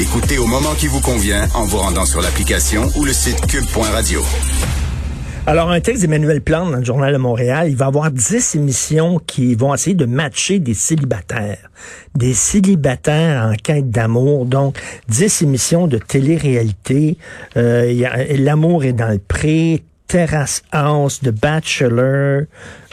Écoutez au moment qui vous convient en vous rendant sur l'application ou le site cube.radio. Alors, un texte d'Emmanuel Plante dans le Journal de Montréal, il va avoir 10 émissions qui vont essayer de matcher des célibataires. Des célibataires en quête d'amour. Donc, 10 émissions de télé-réalité. Euh, L'amour est dans le pré, Terrace House, The Bachelor,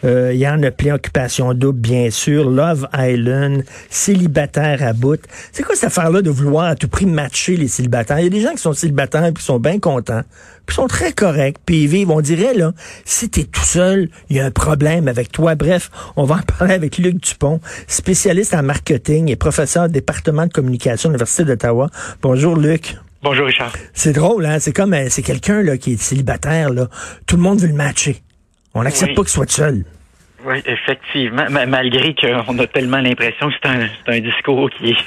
euh, il y en a plein, Occupation Double, bien sûr, Love Island, Célibataire à bout. C'est quoi cette affaire-là de vouloir à tout prix matcher les célibataires? Il y a des gens qui sont célibataires qui sont bien contents, puis sont très corrects, puis ils vivent. On dirait, là, si t'es tout seul, il y a un problème avec toi. Bref, on va en parler avec Luc Dupont, spécialiste en marketing et professeur au département de communication de l'Université d'Ottawa. Bonjour, Luc. Bonjour Richard. C'est drôle, hein? C'est comme euh, c'est quelqu'un là qui est célibataire là. Tout le monde veut le matcher. On n'accepte pas qu'il soit seul. Oui, effectivement. malgré qu'on a tellement l'impression que c'est un, un discours qui est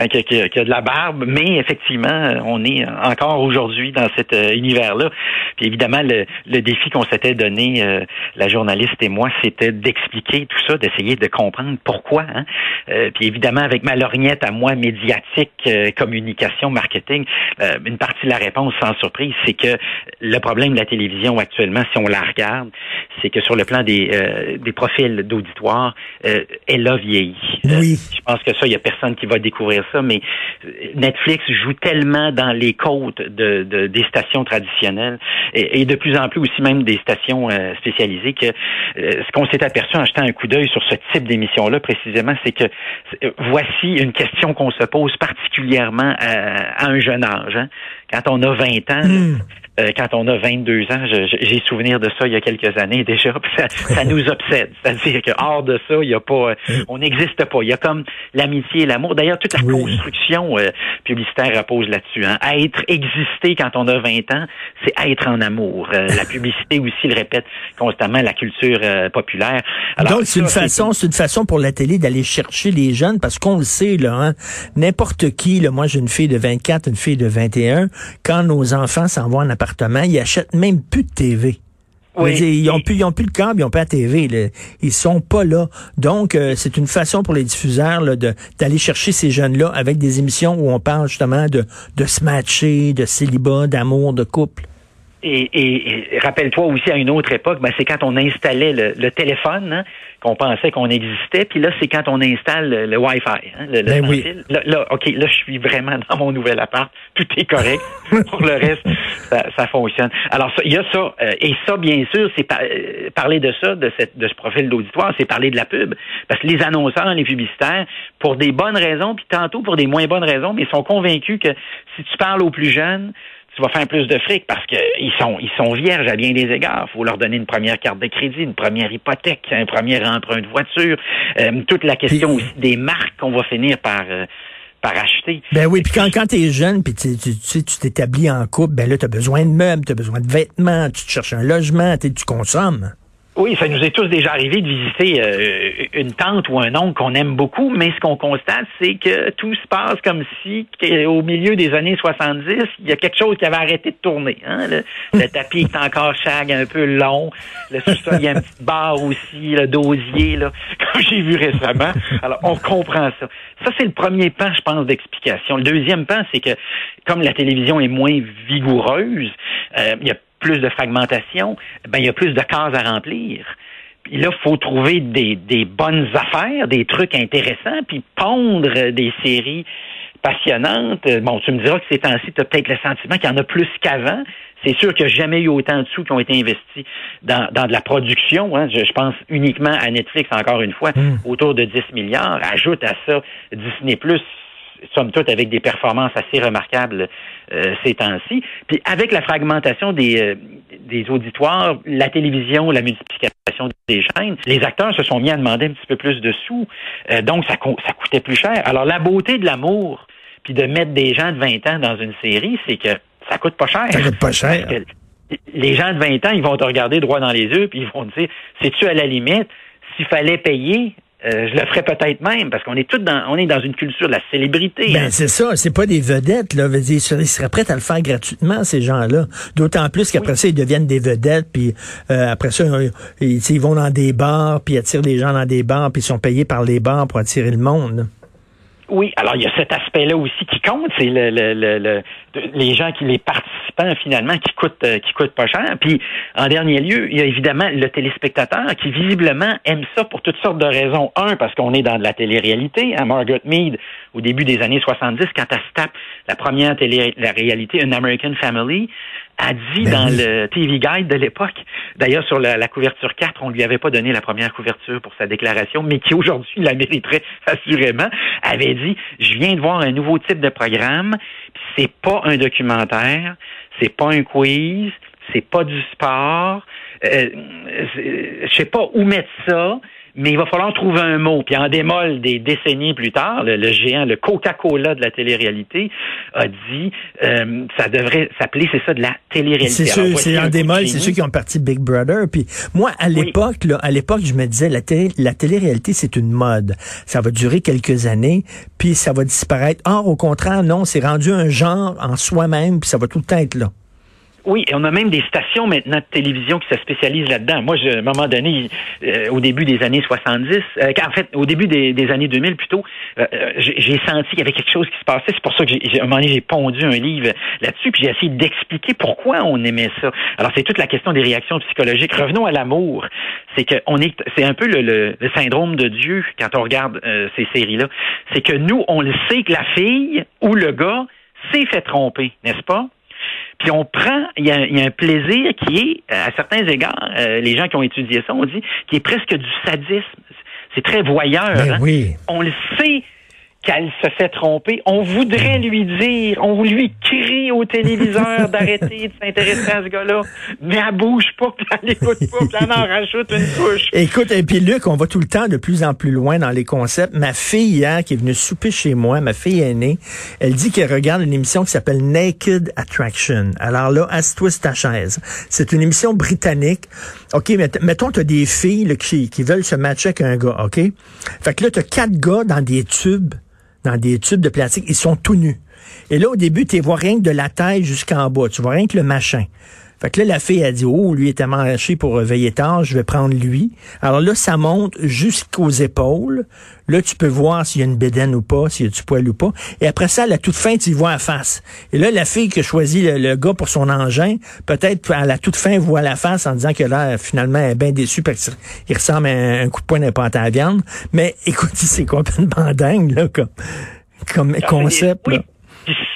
Hein, qui, a de la barbe, mais effectivement, on est encore aujourd'hui dans cet euh, univers-là. Puis évidemment, le, défi qu'on s'était donné, euh, la journaliste et moi, c'était d'expliquer tout ça, d'essayer de comprendre pourquoi. Hein. Euh, puis évidemment, avec ma lorgnette à moi, médiatique, communication, marketing, une partie de la réponse, sans surprise, c'est que le problème de la télévision actuellement, si on la regarde, c'est que sur le plan des, des profils d'auditoire, elle a vieilli. Oui. je pense que ça, il y a personne qui va découvrir mais Netflix joue tellement dans les côtes de, des stations traditionnelles et, de plus en plus aussi même des stations euh, spécialisées que euh, ce qu'on s'est aperçu en jetant un coup d'œil sur ce type d'émission-là précisément, c'est que voici une question qu'on se pose particulièrement à, un jeune âge. Hein. Quand on a 20 ans, hmm. Euh, quand on a 22 ans, j'ai souvenir de ça il y a quelques années déjà, ça, nous obsède. C'est-à-dire que hors de ça, il y a pas, euh, on n'existe pas. Il y a comme l'amitié et l'amour. D'ailleurs, toute la construction euh, publicitaire repose là-dessus. Hein. Être exister quand on a 20 ans, c'est être en amour. la publicité aussi le répète constamment, la culture populaire. Donc c'est une façon, c'est une façon pour la télé d'aller chercher les jeunes parce qu'on le sait là, hein, n'importe qui. Là, moi, j'ai une fille de 24, une fille de 21. Quand nos enfants s'en vont en appartement ils achètent même plus de TV. ils n'ont plus, plus le câble, ils n'ont pas la TV. Là. Ils sont pas là. Donc, euh, c'est une façon pour les diffuseurs d'aller chercher ces jeunes-là avec des émissions où on parle justement de, de se matcher, de célibat, d'amour, de couple. Et, rappelle-toi aussi à une autre époque, ben, c'est quand on installait le, téléphone hein, qu'on pensait qu'on existait, puis là c'est quand on installe le, Wi-Fi, hein, le, ben oui. là, ok, là je suis vraiment dans mon nouvel appart, tout est correct. Pour le reste, ça, fonctionne. Alors il y a ça, euh, et ça bien sûr, c'est euh, parler de ça, de cette de ce profil d'auditoire, c'est parler de la pub, parce que les annonceurs, les publicitaires, pour des bonnes raisons, puis tantôt pour des moins bonnes raisons, mais ils sont convaincus que si tu parles aux plus jeunes tu vas faire plus de fric parce qu'ils sont, ils sont vierges à bien des égards. Il faut leur donner une première carte de crédit, une première hypothèque, un premier emprunt de voiture. Euh, toute la question aussi des marques qu'on va finir par... Euh, par acheter. Ben oui, puis quand, quand tu es jeune, puis tu sais, tu t'établis en couple, ben là, tu as besoin de meubles, tu as besoin de vêtements, tu te cherches un logement, tu consommes. Oui, ça nous est tous déjà arrivé de visiter euh, une tante ou un oncle qu'on aime beaucoup, mais ce qu'on constate, c'est que tout se passe comme si, au milieu des années 70, il y a quelque chose qui avait arrêté de tourner. Hein? Le, tapis est encore chag, un peu long. Le sous-sol, il y a une petite barre aussi, le dosier, là, comme j'ai vu récemment. Alors, on comprend ça. Ça, c'est le premier pan, je pense, d'explication. Le deuxième pan, c'est que comme la télévision est moins vigoureuse, euh, il y a plus de fragmentation, ben, il y a plus de cases à remplir. Puis là, il faut trouver des, des bonnes affaires, des trucs intéressants, puis pondre des séries passionnantes. Bon, tu me diras que ces temps-ci, tu as peut-être le sentiment qu'il y en a plus qu'avant. C'est sûr qu'il n'y a jamais eu autant de sous qui ont été investis dans, dans de la production. Hein. Je, pense uniquement à Netflix, encore une fois, hmm. autour de 10 milliards. Ajoute à ça Disney Plus somme toute, avec des performances assez remarquables euh, ces temps-ci. Puis avec la fragmentation des, euh, des auditoires, la télévision, la multiplication des chaînes, les acteurs se sont mis à demander un petit peu plus de sous. Euh, donc, ça, ça coûtait plus cher. Alors, la beauté de l'amour, puis de mettre des gens de 20 ans dans une série, c'est que ça coûte pas cher. Ça coûte pas cher. les gens de 20 ans, ils vont te regarder droit dans les yeux, puis ils vont te dire, c'est-tu à la limite, s'il fallait payer, euh, je le ferais peut-être même parce qu'on est tous dans on est dans une culture de la célébrité. Ben hein. c'est ça, c'est pas des vedettes là, dire, ils seraient prêts à le faire gratuitement ces gens-là. D'autant plus qu'après ça ils deviennent des vedettes puis euh, après ça ils, ils, vont dans des bars puis attirent les gens dans des bars puis ils sont payés par les bars pour attirer le monde. Oui, alors il y a cet aspect-là aussi qui compte, c'est le, le, le, les gens qui les participants finalement qui coûtent euh, qui coûtent pas cher. Puis en dernier lieu, il y a évidemment le téléspectateur qui visiblement aime ça pour toutes sortes de raisons. Un, parce qu'on est dans de la télé-réalité. Hein, Margaret Mead, au début des années 70, quand elle se tape la première télé-réalité, An American Family, a dit ben dans le TV Guide de l'époque, d'ailleurs sur la, couverture 4, on lui avait pas donné la première couverture pour sa déclaration, mais qui aujourd'hui la mériterait assurément, avait dit, je viens de voir un nouveau type de programme, c'est pas un documentaire, c'est pas un quiz, c'est pas du sport, euh, je sais pas où mettre ça, mais il va falloir trouver un mot. Puis en démol des décennies plus tard, le, géant, le Coca-Cola de la télé-réalité, a dit euh, ça devrait s'appeler, c'est ça, de la télé-réalité. C'est sûr, c'est en démol, c'est ceux qui ont parti Big Brother. Puis moi, à l'époque, là, à l'époque, je me disais la télé, la télé-réalité, c'est une mode. Ça va durer quelques années, puis ça va disparaître. Or, au contraire, non, c'est rendu un genre en soi-même, puis ça va tout le temps être là. Oui, et on a même des stations maintenant de télévision qui se spécialisent là-dedans. Moi, à un moment donné, euh, au début des années 70, euh, en fait, au début des, années 2000 plutôt, euh, j'ai senti qu'il y avait quelque chose qui se passait. C'est pour ça que, j'ai, à un moment donné, j'ai pondu un livre là-dessus, puis j'ai essayé d'expliquer pourquoi on aimait ça. Alors, c'est toute la question des réactions psychologiques. Revenons à l'amour. C'est que on est, c'est un peu le, le, syndrome de Dieu quand on regarde ces séries-là. C'est que nous, on le sait que la fille ou le gars s'est fait tromper, n'est-ce pas? Puis on prend, il y, a, un plaisir qui est, à certains égards, euh, les gens qui ont étudié ça ont dit, qui est presque du sadisme. C'est très voyeur. Ben hein. oui. On le sait qu'elle se fait tromper. On voudrait lui dire, on lui crie au téléviseur d'arrêter de s'intéresser à ce gars-là, mais elle bouge pas, puis elle écoute pas, puis elle en rajoute une couche. Écoute, et puis Luc, on va tout le temps de plus en plus loin dans les concepts. Ma fille hier, qui est venue souper chez moi, ma fille aînée, elle dit qu'elle regarde une émission qui s'appelle Naked Attraction. Alors là, assieds-toi ta chaise. C'est une émission britannique. OK, mettons, tu as des filles qui, qui veulent se matcher avec un gars, OK? Fait que là, tu as quatre gars dans des tubes dans des tubes de plastique. Ils sont tout nus. Et là, au début, tu vois rien que de la taille jusqu'en bas. Tu vois rien que le machin. Fait que là, la fille a dit, oh, lui est tellement haché pour veiller tard, je vais prendre lui. Alors là, ça monte jusqu'aux épaules. Là, tu peux voir s'il y a une bédaine ou pas, s'il y a du poil ou pas. Et après ça, à la toute fin, tu vois la face. Et là, la fille qui a choisi le, gars pour son engin, peut-être à la toute fin, voit la face en disant que là, finalement, elle est bien déçue parce qu'il ressemble à un, coup de poing d'un à la viande. Mais écoute, c'est complètement dingue, là, comme, comme concept, là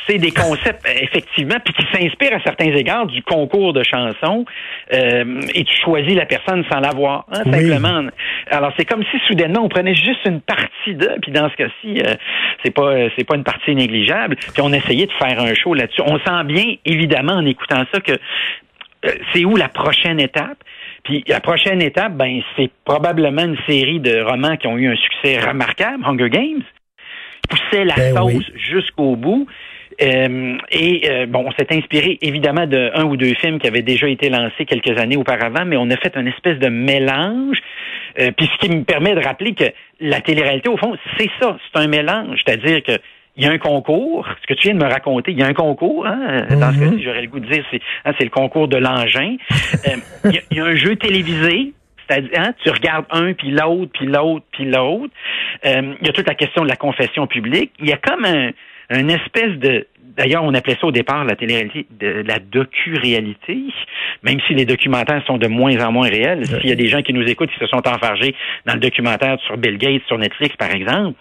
c'est des concepts, effectivement, puis qui s'inspirent à certains égards du concours de chansons, euh, et tu choisis la personne sans l'avoir, hein, simplement. Alors, c'est comme si soudainement, on prenait juste une partie de, puis dans ce cas-ci, euh, c'est pas c'est pas une partie négligeable, puis on essayait de faire un show là-dessus. On sent bien, évidemment, en écoutant ça, que euh, c'est où la prochaine étape? Puis la prochaine étape, ben, c'est probablement une série de romans qui ont eu un succès remarquable, Hunger Games, poussait la ben sauce jusqu'au bout. Euh, et euh, bon, on s'est inspiré évidemment de un ou deux films qui avaient déjà été lancés quelques années auparavant, mais on a fait une espèce de mélange. Euh, puis ce qui me permet de rappeler que la télé-réalité, au fond, c'est ça, c'est un mélange, c'est-à-dire que il y a un concours, ce que tu viens de me raconter, il y a un concours, hein, dans ce cas-ci, j'aurais le goût de dire, c'est hein, le concours de l'engin. il, y a, un jeu télévisé, c'est-à-dire, hein, tu regardes un, puis l'autre, puis l'autre, puis l'autre. il y a toute la question de la confession publique. Il y a comme un, une espèce de D'ailleurs, on appelait ça au départ la télé-réalité de la docu-réalité, même si les documentaires sont de moins en moins réels. S'il y a des gens qui nous écoutent qui se sont enfargés dans le documentaire sur Bill Gates, sur Netflix, par exemple,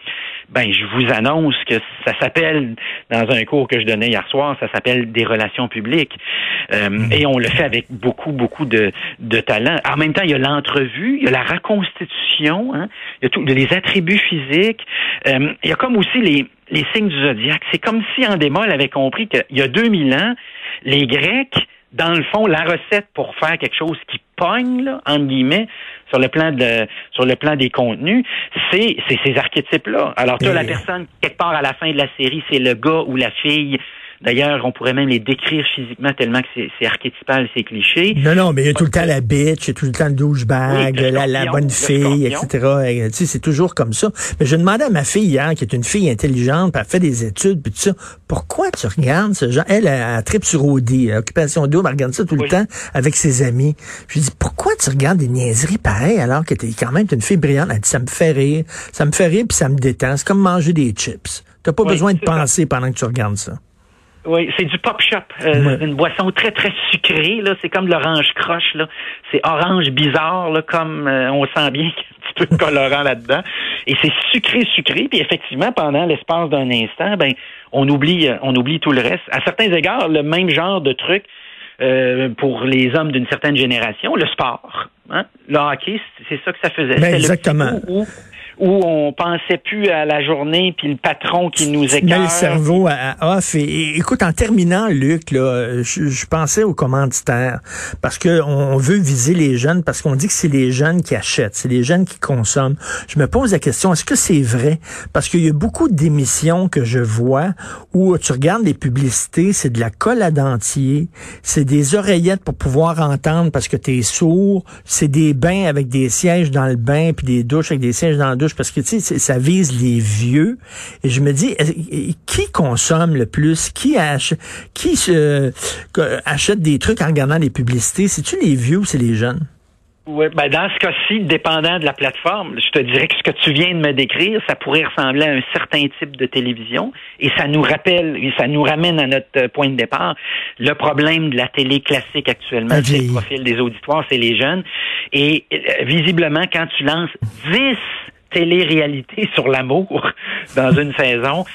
ben je vous annonce que ça s'appelle, dans un cours que je donnais hier soir, ça s'appelle des relations publiques. Euh, mm. Et on le fait avec beaucoup, beaucoup de, de talent. En même temps, il y a l'entrevue, il y a la reconstitution, hein, il y a tous les attributs physiques. Euh, il y a comme aussi les les signes du zodiaque. C'est comme si Andémol avait compris qu'il y a 2000 ans, les Grecs, dans le fond, la recette pour faire quelque chose qui pogne, là, entre guillemets, sur le plan de sur le plan des contenus, c'est ces archétypes-là. Alors, tu as la personne, quelque part à la fin de la série, c'est le gars ou la fille D'ailleurs, on pourrait même les décrire physiquement tellement que c'est archétypal, c'est cliché. Non, non, mais il y a tout le temps la bitch, il y a tout le temps le douchebag, la, la bonne fille, etc. Tu sais, c'est toujours comme ça. Mais je demandais à ma fille hier, qui est une fille intelligente, puis elle fait des études, puis tout ça, pourquoi tu regardes ce genre? Elle, a trip sur Audi, occupation d'eau, elle regarde ça tout le temps avec ses amis. Je lui dis, pourquoi tu regardes des niaiseries pareilles alors que t'es quand même une fille brillante? Elle dit, ça me fait rire. Ça me fait rire, puis ça me détend. C'est comme manger des chips. T'as pas besoin de penser pendant que tu regardes ça. Oui, c'est du pop shop, euh, une boisson très très sucrée là. C'est comme l'orange croche là. C'est orange bizarre là, comme euh, on sent bien qu'il y a un petit peu de colorant là-dedans. Et c'est sucré sucré. Puis effectivement, pendant l'espace d'un instant, ben on oublie euh, on oublie tout le reste. À certains égards, le même genre de truc pour les hommes d'une certaine génération, le sport. Hein? Le hockey, c'est ça que ça faisait. Ben exactement où on pensait plus à la journée, puis le patron qui nous écœure. le cerveau à, off. Et, écoute, en terminant, Luc, là, je, pensais aux commanditaires parce que on veut viser les jeunes parce qu'on dit que c'est les jeunes qui achètent, c'est les jeunes qui consomment. Je me pose la question, est-ce que c'est vrai? Parce qu'il y a beaucoup d'émissions que je vois où tu regardes les publicités, c'est de la colle à dentier, c'est des oreillettes pour pouvoir entendre parce que tu es sourd, c'est des bains avec des sièges dans le bain, puis des douches avec des sièges dans la douche parce que tu sais, ça vise les vieux. Et je me dis, qui consomme le plus? Qui, achète, qui achète des trucs en regardant les publicités? C'est-tu les vieux ou c'est les jeunes? Oui, ben dans ce cas-ci, dépendant de la plateforme, je te dirais que ce que tu viens de me décrire, ça pourrait ressembler à un certain type de télévision et ça nous rappelle, et ça nous ramène à notre euh, point de départ. Le problème de la télé classique actuellement, c'est le profil des auditoires, c'est les jeunes. Et euh, visiblement, quand tu lances 10 télé-réalité sur l'amour dans une saison,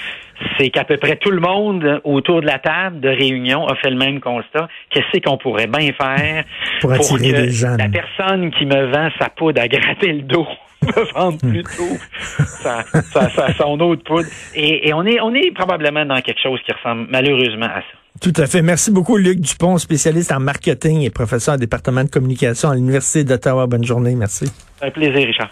c'est qu'à peu près tout le monde autour de la table de réunion a fait le même constat. Qu'est-ce qu'on pourrait bien faire pour, que la personne qui me vend sa poudre à gratter le dos me vende plutôt sa, son autre poudre. Et, on est on est probablement dans quelque chose qui ressemble malheureusement à ça. Tout à fait. Merci beaucoup, Luc Dupont, spécialiste en marketing et professeur au département de communication à l'Université d'Ottawa. Bonne journée. Merci. Un plaisir, Richard.